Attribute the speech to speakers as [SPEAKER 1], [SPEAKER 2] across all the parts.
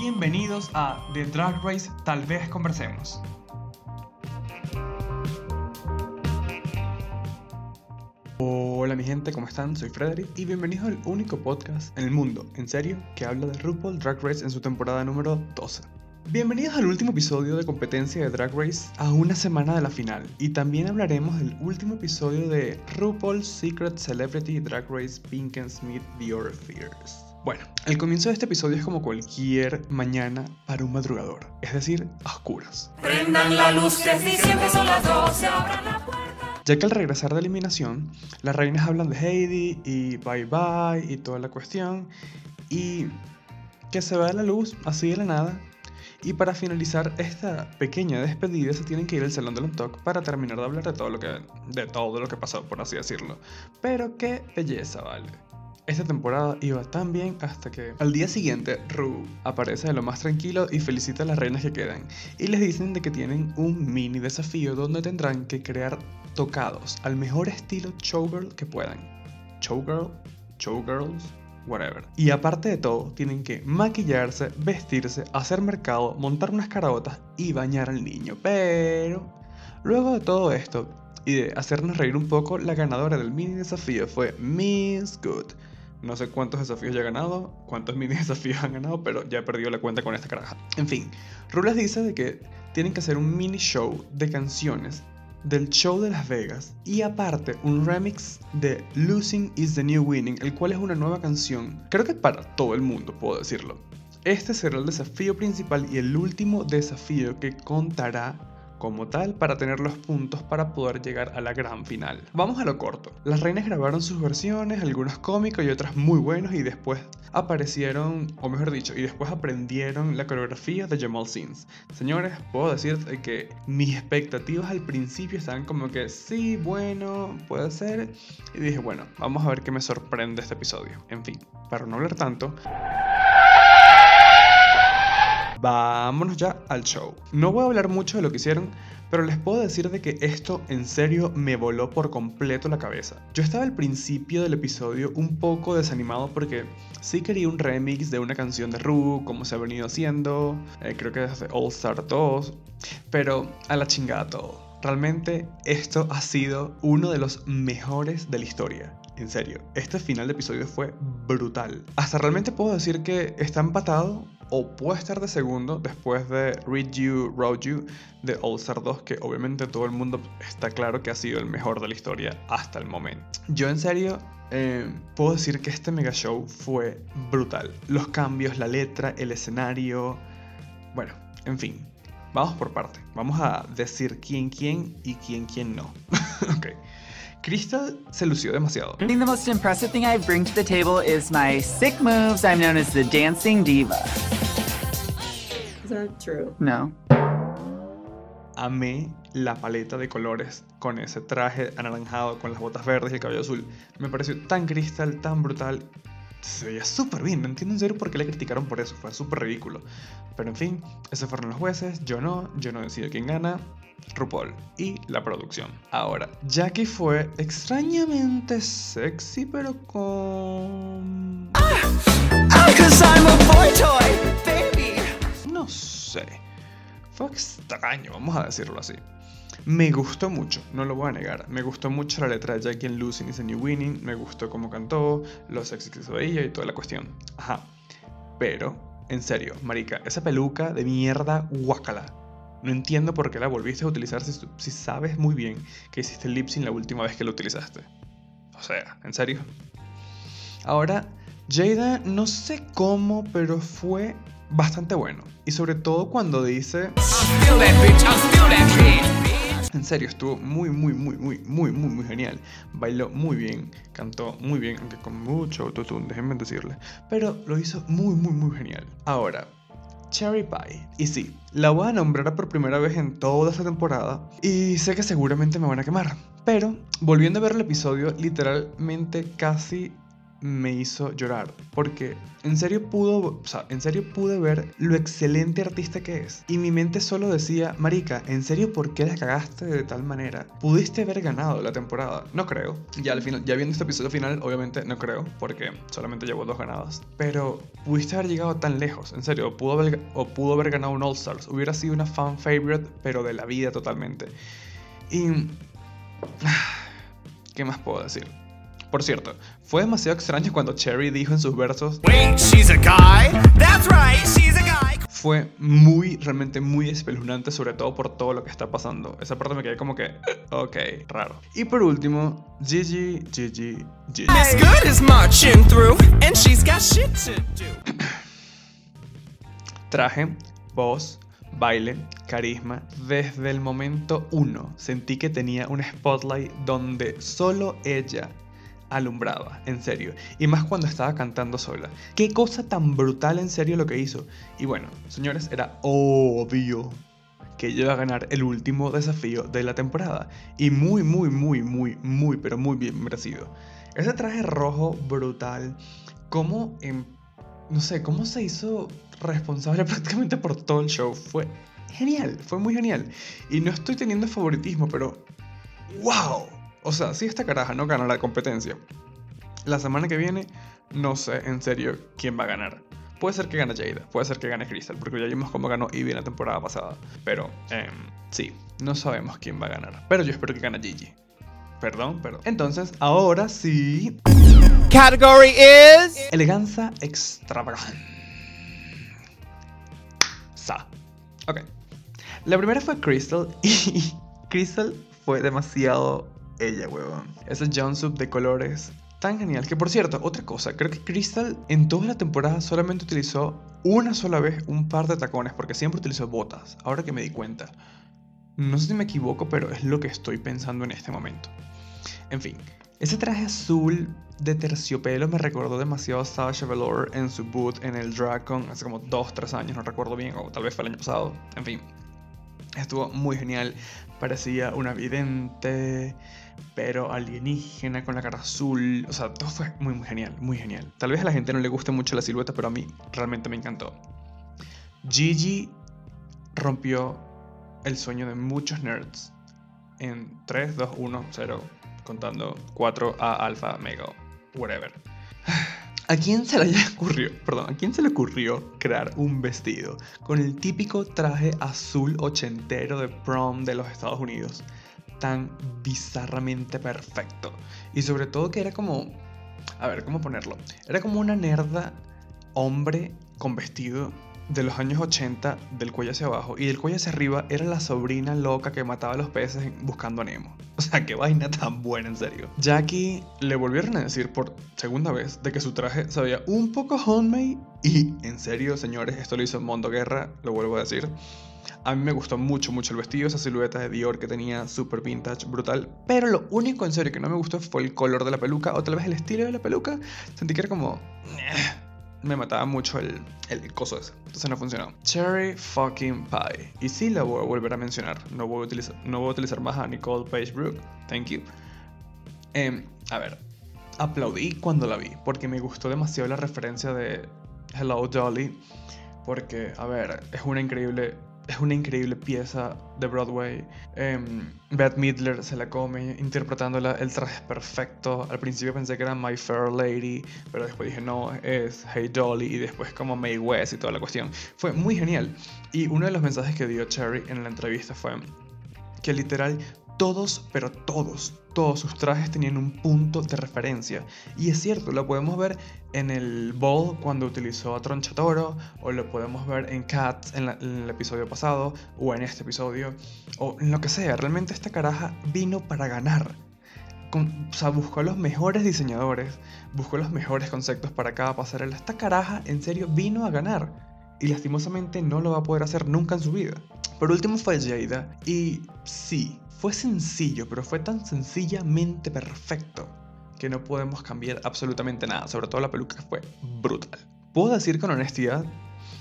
[SPEAKER 1] Bienvenidos a The Drag Race Tal vez conversemos. Hola mi gente, ¿cómo están? Soy Frederick y bienvenidos al único podcast en el mundo, en serio, que habla de RuPaul Drag Race en su temporada número 12. Bienvenidos al último episodio de competencia de Drag Race a una semana de la final y también hablaremos del último episodio de RuPaul's Secret Celebrity Drag Race Pink and Smith Your Fears. Bueno, el comienzo de este episodio es como cualquier mañana para un madrugador, es decir, a oscuras.
[SPEAKER 2] Prendan la luz que si siempre son las 12, abran la puerta.
[SPEAKER 1] Ya que al regresar de eliminación, las reinas hablan de Heidi y bye bye y toda la cuestión, y que se va la luz así de la nada. Y para finalizar esta pequeña despedida se tienen que ir al salón del talk para terminar de hablar de todo lo que de todo lo que pasó, por así decirlo. Pero qué belleza, vale. Esta temporada iba tan bien hasta que al día siguiente Ru aparece de lo más tranquilo y felicita a las reinas que quedan y les dicen de que tienen un mini desafío donde tendrán que crear tocados al mejor estilo showgirl que puedan. Showgirl, showgirls, Y aparte de todo, tienen que maquillarse, vestirse, hacer mercado, montar unas caraotas y bañar al niño. Pero luego de todo esto y de hacernos reír un poco, la ganadora del mini desafío fue Miss Good. No sé cuántos desafíos ya ha ganado, cuántos mini desafíos han ganado, pero ya he perdido la cuenta con esta caraja. En fin, Ru les dice de que tienen que hacer un mini show de canciones del show de Las Vegas y aparte un remix de Losing is the New Winning, el cual es una nueva canción, creo que para todo el mundo puedo decirlo. Este será el desafío principal y el último desafío que contará como tal para tener los puntos para poder llegar a la gran final. Vamos a lo corto. Las reinas grabaron sus versiones, algunos cómicos y otras muy buenos y después aparecieron, o mejor dicho, y después aprendieron la coreografía de Jamal Sins. Señores, puedo decir que mis expectativas al principio estaban como que sí, bueno, puede ser. Y dije, bueno, vamos a ver qué me sorprende este episodio. En fin, para no hablar tanto, Vámonos ya al show. No voy a hablar mucho de lo que hicieron, pero les puedo decir de que esto en serio me voló por completo la cabeza. Yo estaba al principio del episodio un poco desanimado porque sí quería un remix de una canción de Ru, como se ha venido haciendo, eh, creo que desde All Star 2, pero a la chingada todo. Realmente esto ha sido uno de los mejores de la historia. En serio, este final de episodio fue brutal. Hasta realmente puedo decir que está empatado o puede estar de segundo después de Read You, Road You de All Star 2, que obviamente todo el mundo está claro que ha sido el mejor de la historia hasta el momento. Yo en serio eh, puedo decir que este mega show fue brutal. Los cambios, la letra, el escenario, bueno, en fin. Vamos por parte. Vamos a decir quién quién y quién quién no. ok. Crystal se lució demasiado.
[SPEAKER 3] I think the most impressive thing I bring to the table is my sick moves. I'm known as the dancing diva.
[SPEAKER 4] Is that true?
[SPEAKER 3] No.
[SPEAKER 1] Amé la paleta de colores con ese traje anaranjado, con las botas verdes y el cabello azul. Me pareció tan cristal, tan brutal. Se veía súper bien. No entiendo en serio por qué le criticaron por eso. Fue súper ridículo. Pero en fin, esos fueron los jueces. Yo no. Yo no decido quién gana. RuPaul y la producción. Ahora, Jackie fue extrañamente sexy, pero con...
[SPEAKER 3] Because
[SPEAKER 1] Fue extraño, vamos a decirlo así. Me gustó mucho, no lo voy a negar. Me gustó mucho la letra de Jackie en Losing is a New Winning. Me gustó cómo cantó, lo sexy que se veía y toda la cuestión. Ajá. Pero, en serio, marica, esa peluca de mierda, guácala. No entiendo por qué la volviste a utilizar si, sabes muy bien que hiciste el lip sync la última vez que la utilizaste. O sea, ¿en serio? Ahora, Jada, no sé cómo, pero fue bastante bueno. Y sobre todo cuando dice... En serio, estuvo muy, muy, muy, muy, muy, muy, muy genial. Bailó muy bien, cantó muy bien, aunque con mucho autotune, déjenme decirle. Pero lo hizo muy, muy, muy genial. Ahora, Cherry Pie. Y sí, la voy a nombrar por primera vez en toda esta temporada y sé que seguramente me van a quemar. Pero, volviendo a ver el episodio, literalmente casi me hizo llorar. Porque en serio pudo, en serio pude ver lo excelente artista que es. Y mi mente solo decía, Marica, ¿en serio por qué la cagaste de tal manera? Pudiste haber ganado la temporada. No creo. Ya al final, ya viendo este episodio final, obviamente no creo, porque solamente llevo dos ganadas. Pero pudiste haber llegado tan lejos, en serio. Pudo o pudo haber ganado un All Stars. Hubiera sido una fan favorite, pero de la vida totalmente. Y... ¿Qué más puedo decir? Por cierto, fue demasiado extraño cuando Cherry dijo en sus versos.
[SPEAKER 5] Wait, she's a guy? That's right, she's a guy.
[SPEAKER 1] Fue muy, realmente muy espeluznante, sobre todo por todo lo que está pasando. Esa parte me quedé como que, ok, raro. Y por último, Gigi, Gigi, Gigi.
[SPEAKER 5] Miss Good is marching through, and she's got shit to do.
[SPEAKER 1] Traje, voz, baile, carisma. Desde el momento uno sentí que tenía un spotlight donde solo ella alumbraba, en serio. Y más cuando estaba cantando sola. Qué cosa tan brutal en serio lo que hizo. Y bueno, señores, era obvio que iba a ganar el último desafío de la temporada. Y muy, muy, muy, muy, muy, pero muy bien merecido. Ese traje rojo brutal, como en... No sé, cómo se hizo responsable prácticamente por todo el show. Fue genial, fue muy genial. Y no estoy teniendo favoritismo, pero... ¡Wow! O sea, si esta caraja no gana la competencia, la semana que viene, no sé en serio quién va a ganar. Puede ser que gane Jada, puede ser que gane Crystal, porque ya vimos cómo ganó Ivy en la temporada pasada. Pero, eh, sí, no sabemos quién va a ganar. Pero yo espero que gane Gigi. Perdón, perdón. Entonces, ahora sí.
[SPEAKER 5] Category is.
[SPEAKER 1] Eleganza extravagante. Sa. Ok. La primera fue Crystal y Crystal fue demasiado ella, huevón. Ese jumpsuit de colores tan genial. Que por cierto, otra cosa, creo que Crystal en toda la temporada solamente utilizó una sola vez un par de tacones, porque siempre utilizó botas. Ahora que me di cuenta. No sé si me equivoco, pero es lo que estoy pensando en este momento. En fin, ese traje azul de terciopelo me recordó demasiado a Sasha Velour en su boot en el Dragon hace como 2-3 años, no recuerdo bien, o tal vez fue el año pasado. En fin, estuvo muy genial. Parecía una vidente, pero alienígena con la cara azul. O sea, todo fue muy, muy genial, muy genial. Tal vez a la gente no le guste mucho la silueta, pero a mí realmente me encantó. Gigi rompió el sueño de muchos nerds en 3, 2, 1, 0, contando 4 a alfa, mega, whatever. ¿A quién se le ocurrió, perdón, a quién se le ocurrió crear un vestido con el típico traje azul ochentero de prom de los Estados Unidos? Tan bizarramente perfecto. Y sobre todo que era como, a ver, ¿cómo ponerlo? Era como una nerda hombre con vestido de los años 80 del cuello hacia abajo y del cuello hacia arriba era la sobrina loca que mataba a los peces buscando a Nemo. O sea, qué vaina tan buena, en serio. Jackie le volvieron a decir por segunda vez de que su traje se veía un poco homemade y, en serio, señores, esto lo hizo Mondo Guerra, lo vuelvo a decir. A mí me gustó mucho, mucho el vestido, esa silueta de Dior que tenía súper vintage, brutal. Pero lo único en serio que no me gustó fue el color de la peluca, o tal vez el estilo de la peluca. Sentí que era como... Me mataba mucho el, el coso ese. Entonces no funcionó. Cherry fucking pie. Y sí la voy a volver a mencionar. No voy a utilizar, no voy a utilizar más a Nicole Page Brooke. Thank you. Em, a ver. Aplaudí cuando la vi. Porque me gustó demasiado la referencia de Hello Dolly. Porque, a ver, es una increíble. Es una increíble pieza de Broadway. Em, Bette Midler se la come interpretándola. El traje es perfecto. Al principio pensé que era My Fair Lady, pero después dije no, es Hey Dolly y después como Mae West y toda la cuestión. Fue muy genial. Y uno de los mensajes que dio Cherry en la entrevista fue que literal todos, pero todos, todos sus trajes tenían un punto de referencia. Y es cierto, lo podemos ver en el Ball cuando utilizó a Tronchatoro, o lo podemos ver en Cats en, en el episodio pasado, o en este episodio, o en lo que sea. Realmente esta caraja vino para ganar. Con- o sea, buscó los mejores diseñadores, buscó los mejores conceptos para cada pasarela. Esta caraja, en serio, vino a ganar. Y lastimosamente no lo va a poder hacer nunca en su vida. Por último fue Jada. Y sí, fue sencillo, pero fue tan sencillamente perfecto que no podemos cambiar absolutamente nada. Sobre todo la peluca fue brutal. Puedo decir con honestidad,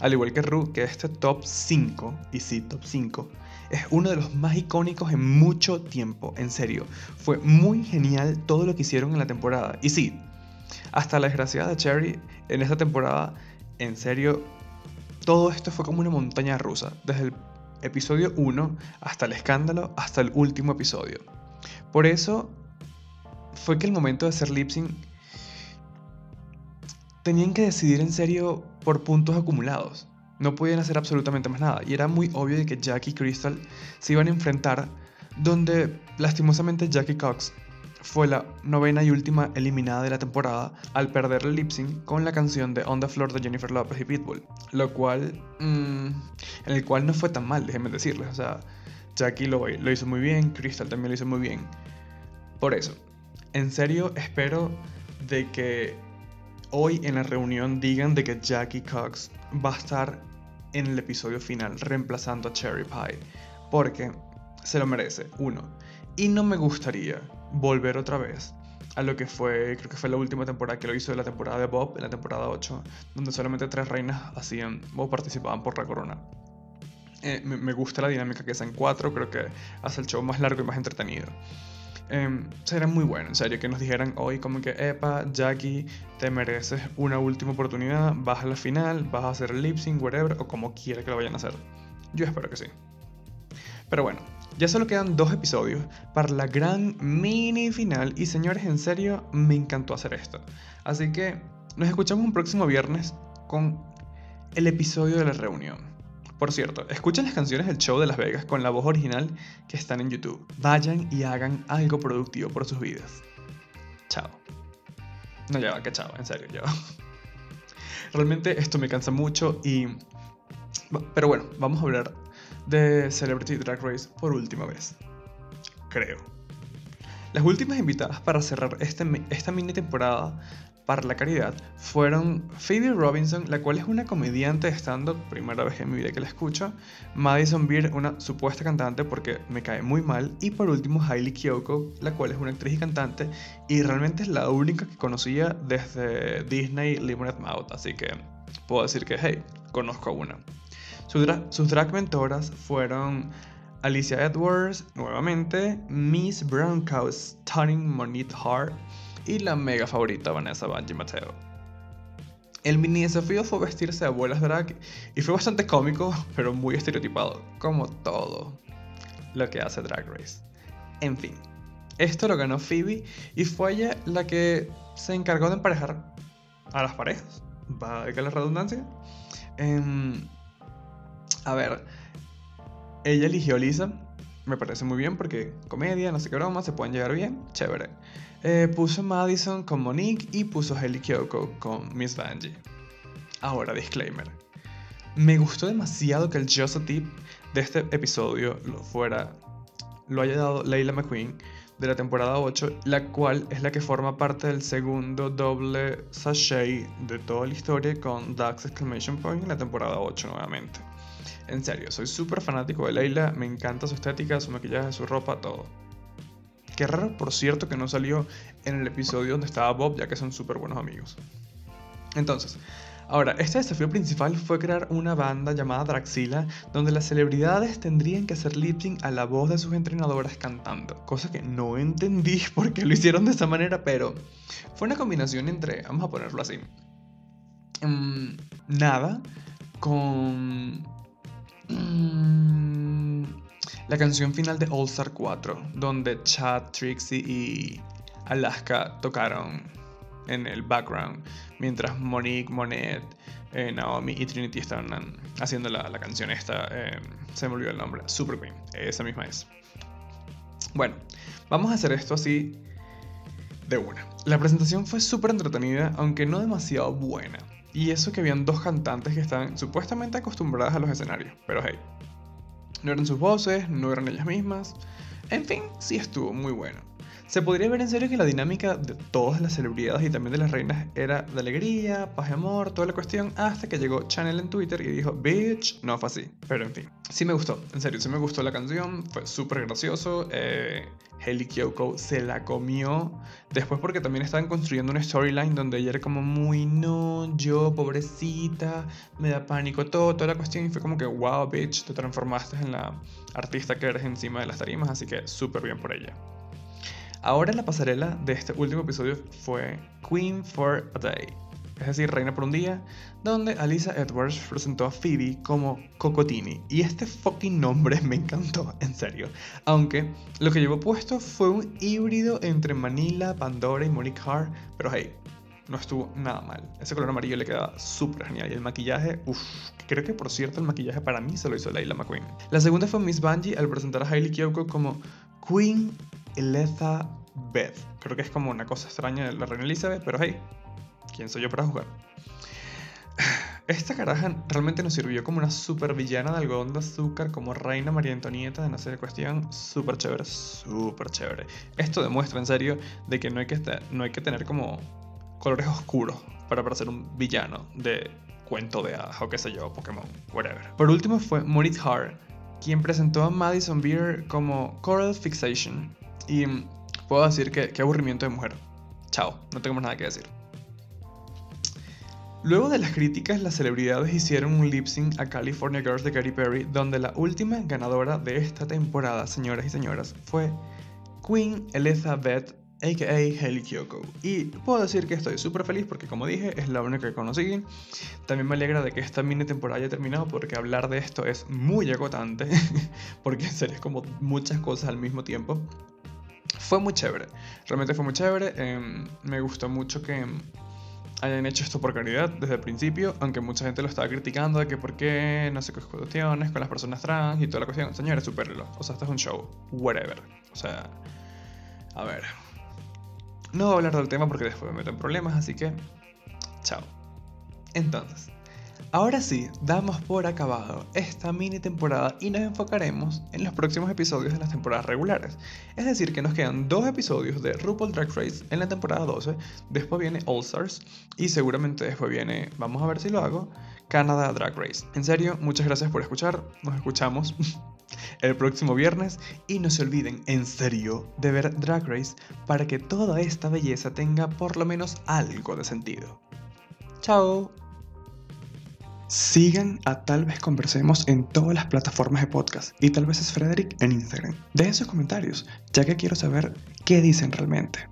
[SPEAKER 1] al igual que Ru, que este top 5, y sí, top 5, es uno de los más icónicos en mucho tiempo. En serio, fue muy genial todo lo que hicieron en la temporada. Y sí, hasta la desgraciada de Cherry en esta temporada, en serio, todo esto fue como una montaña rusa, desde el episodio 1 hasta el escándalo, hasta el último episodio. Por eso fue que el momento de hacer lip tenían que decidir en serio por puntos acumulados. No podían hacer absolutamente más nada. Y era muy obvio de que Jackie y Crystal se iban a enfrentar donde lastimosamente Jackie Cox fue la novena y última eliminada de la temporada al perder el lip sync con la canción de On the Floor de Jennifer Lopez y Pitbull, lo cual, mm, en el cual no fue tan mal, déjenme decirles, o sea, Jackie lo, lo hizo muy bien, Crystal también lo hizo muy bien. Por eso, en serio espero de que hoy en la reunión digan de que Jackie Cox va a estar en el episodio final reemplazando a Cherry Pie, porque se lo merece, uno. Y no me gustaría volver otra vez a lo que fue, creo que fue la última temporada que lo hizo de la temporada de Bob, en la temporada 8, donde solamente tres reinas hacían o participaban por la corona. Eh, me, gusta la dinámica que es en cuatro, creo que hace el show más largo y más entretenido. Eh, sería muy bueno, en serio, que nos dijeran hoy como que, epa, Jackie, te mereces una última oportunidad, vas a la final, vas a hacer lip sync, whatever, o como quiera que lo vayan a hacer. Yo espero que sí. Pero bueno, ya solo quedan dos episodios para la gran mini final y señores, en serio, me encantó hacer esto. Así que nos escuchamos un próximo viernes con el episodio de la reunión. Por cierto, escuchen las canciones del show de Las Vegas con la voz original que están en YouTube. Vayan y hagan algo productivo por sus vidas. Chao. No, ya va, que chao, en serio, ya va. Realmente esto me cansa mucho y... Pero bueno, vamos a hablar de Celebrity Drag Race por última vez. Creo. Las últimas invitadas para cerrar este, esta mini temporada para la caridad fueron Phoebe Robinson, la cual es una comediante de stand-up, primera vez en mi vida que la escucho, Madison Beer, una supuesta cantante porque me cae muy mal, y por último Hailey Kiyoko, la cual es una actriz y cantante, y realmente es la única que conocía desde Disney Lemonade Mouth, así que puedo decir que, hey, conozco a una sus drag mentoras fueron Alicia Edwards, nuevamente, Miss Brown Cow Stunning Monique Hart y la mega favorita Vanessa Banji Mateo. El mini desafío fue vestirse de abuelas drag y fue bastante cómico, pero muy estereotipado, como todo lo que hace Drag Race. En fin, esto lo ganó Phoebe y fue ella la que se encargó de emparejar a las parejas, va a la redundancia. Em, a ver, ella eligió Lisa, me parece muy bien porque comedia, no sé qué broma, se pueden llegar bien, chévere. Eh, puso Madison con Monique y puso Hailey Kyoko con Miss Vanjie. Ahora, disclaimer. Me gustó demasiado que el Joseph Tip de este episodio lo fuera, lo haya dado Leila McQueen de la temporada 8, la cual es la que forma parte del segundo doble sachet de toda la historia con Dax Exclamation Point en la temporada 8 nuevamente. En serio, soy súper fanático de Leila, me encanta su estética, su maquillaje, su ropa, todo. Qué raro, por cierto, que no salió en el episodio donde estaba Bob, ya que son súper buenos amigos. Entonces, ahora, este desafío principal fue crear una banda llamada Draxila, donde las celebridades tendrían que hacer lip sync a la voz de sus entrenadoras cantando. Cosa que no entendí por qué lo hicieron de esa manera, pero fue una combinación entre, vamos a ponerlo así, mm, nada con Mm, la canción final de All Star 4, donde Chad, Trixie y Alaska tocaron en el background, mientras Monique, Monet, eh, Naomi y Trinity estaban haciendo la, canción esta, eh, se me olvidó el nombre, Super Queen, esa misma es. Bueno, vamos a hacer esto así de una. La presentación fue súper entretenida, aunque no demasiado buena. Y eso que habían dos cantantes que estaban supuestamente acostumbradas a los escenarios, pero hey, no eran sus voces, no eran ellas mismas. En fin, sí estuvo muy bueno. Se podría ver en serio que la dinámica de todas las celebridades y también de las reinas era de alegría, paz amor, toda la cuestión, hasta que llegó Chanel en Twitter y dijo, bitch, no fue así. Pero en fin, sí me gustó, en serio, sí me gustó la canción, fue súper gracioso. Eh, se la comió. Después porque también estaban construyendo una storyline donde ella era como muy, no, yo, pobrecita, me da pánico todo, toda la cuestión. Y fue como que, wow, bitch, te transformaste en la artista que eres encima de las tarimas, así que súper bien por ella. Ahora la pasarela de este último episodio fue Queen for a Day, es decir, Reina por un Día, donde Alisa Edwards presentó a Phoebe como Cocotini. Y este fucking nombre me encantó, en serio. Aunque lo que llevó puesto fue un híbrido entre Manila, Pandora y Monique Hart, pero hey, no estuvo nada mal. Ese color amarillo le quedaba súper genial. Y el maquillaje, uff, creo que por cierto el maquillaje para mí se lo hizo Leila McQueen. La segunda fue Miss Bungie al presentar a Hailey Kiyoko como Queen Elizabeth. Creo que es como una cosa extraña de la reina Elizabeth, pero hey, ¿quién soy yo para jugar? Esta caraja realmente nos sirvió como una super villana de algodón de azúcar, como reina María Antonieta de no sé de cuestión, súper chévere, súper chévere. Esto demuestra en serio de que no hay que, no hay que tener como colores oscuros para parecer un villano de cuento de hadas o qué sé yo, Pokémon, whatever. Por último fue Moritz Hart, quien presentó a Madison Beer como Coral Fixation. Y puedo decir que qué aburrimiento de mujer. Chao, no tengo más nada que decir. Luego de las críticas, las celebridades hicieron un lip sync a California Girls de Katy Perry, donde la última ganadora de esta temporada, señoras y señoras, fue Queen Elizabeth a.k.a. Hailey Kyoko. Y puedo decir que estoy súper feliz porque como dije es la única que conocí. También me alegra de que esta mini temporada haya terminado porque hablar de esto es muy agotante, porque en como muchas cosas al mismo tiempo. Fue muy chévere, realmente fue muy chévere. Em, me gustó mucho que hayan hecho esto por caridad desde el principio, aunque mucha gente lo estaba criticando de que por qué, no sé qué cuestiones con las personas trans y toda la cuestión. Señores, supérelo. O sea, esto es un show. Whatever. O sea, a ver, no voy a hablar del tema porque después me meto en problemas, así que chao. Entonces, ahora sí, damos por acabado esta mini temporada y nos enfocaremos en los próximos episodios de las temporadas regulares. Es decir, que nos quedan dos episodios de RuPaul Drag Race en la temporada 12, después viene All Stars y seguramente después viene, vamos a ver si lo hago, Canada Drag Race. En serio, muchas gracias por escuchar, nos escuchamos el próximo viernes y no se olviden en serio de ver Drag Race para que toda esta belleza tenga por lo menos algo de sentido. Chao. Sigan a Tal vez conversemos en todas las plataformas de podcast y tal vez es Frederick en Instagram. Dejen sus comentarios, ya que quiero saber qué dicen realmente.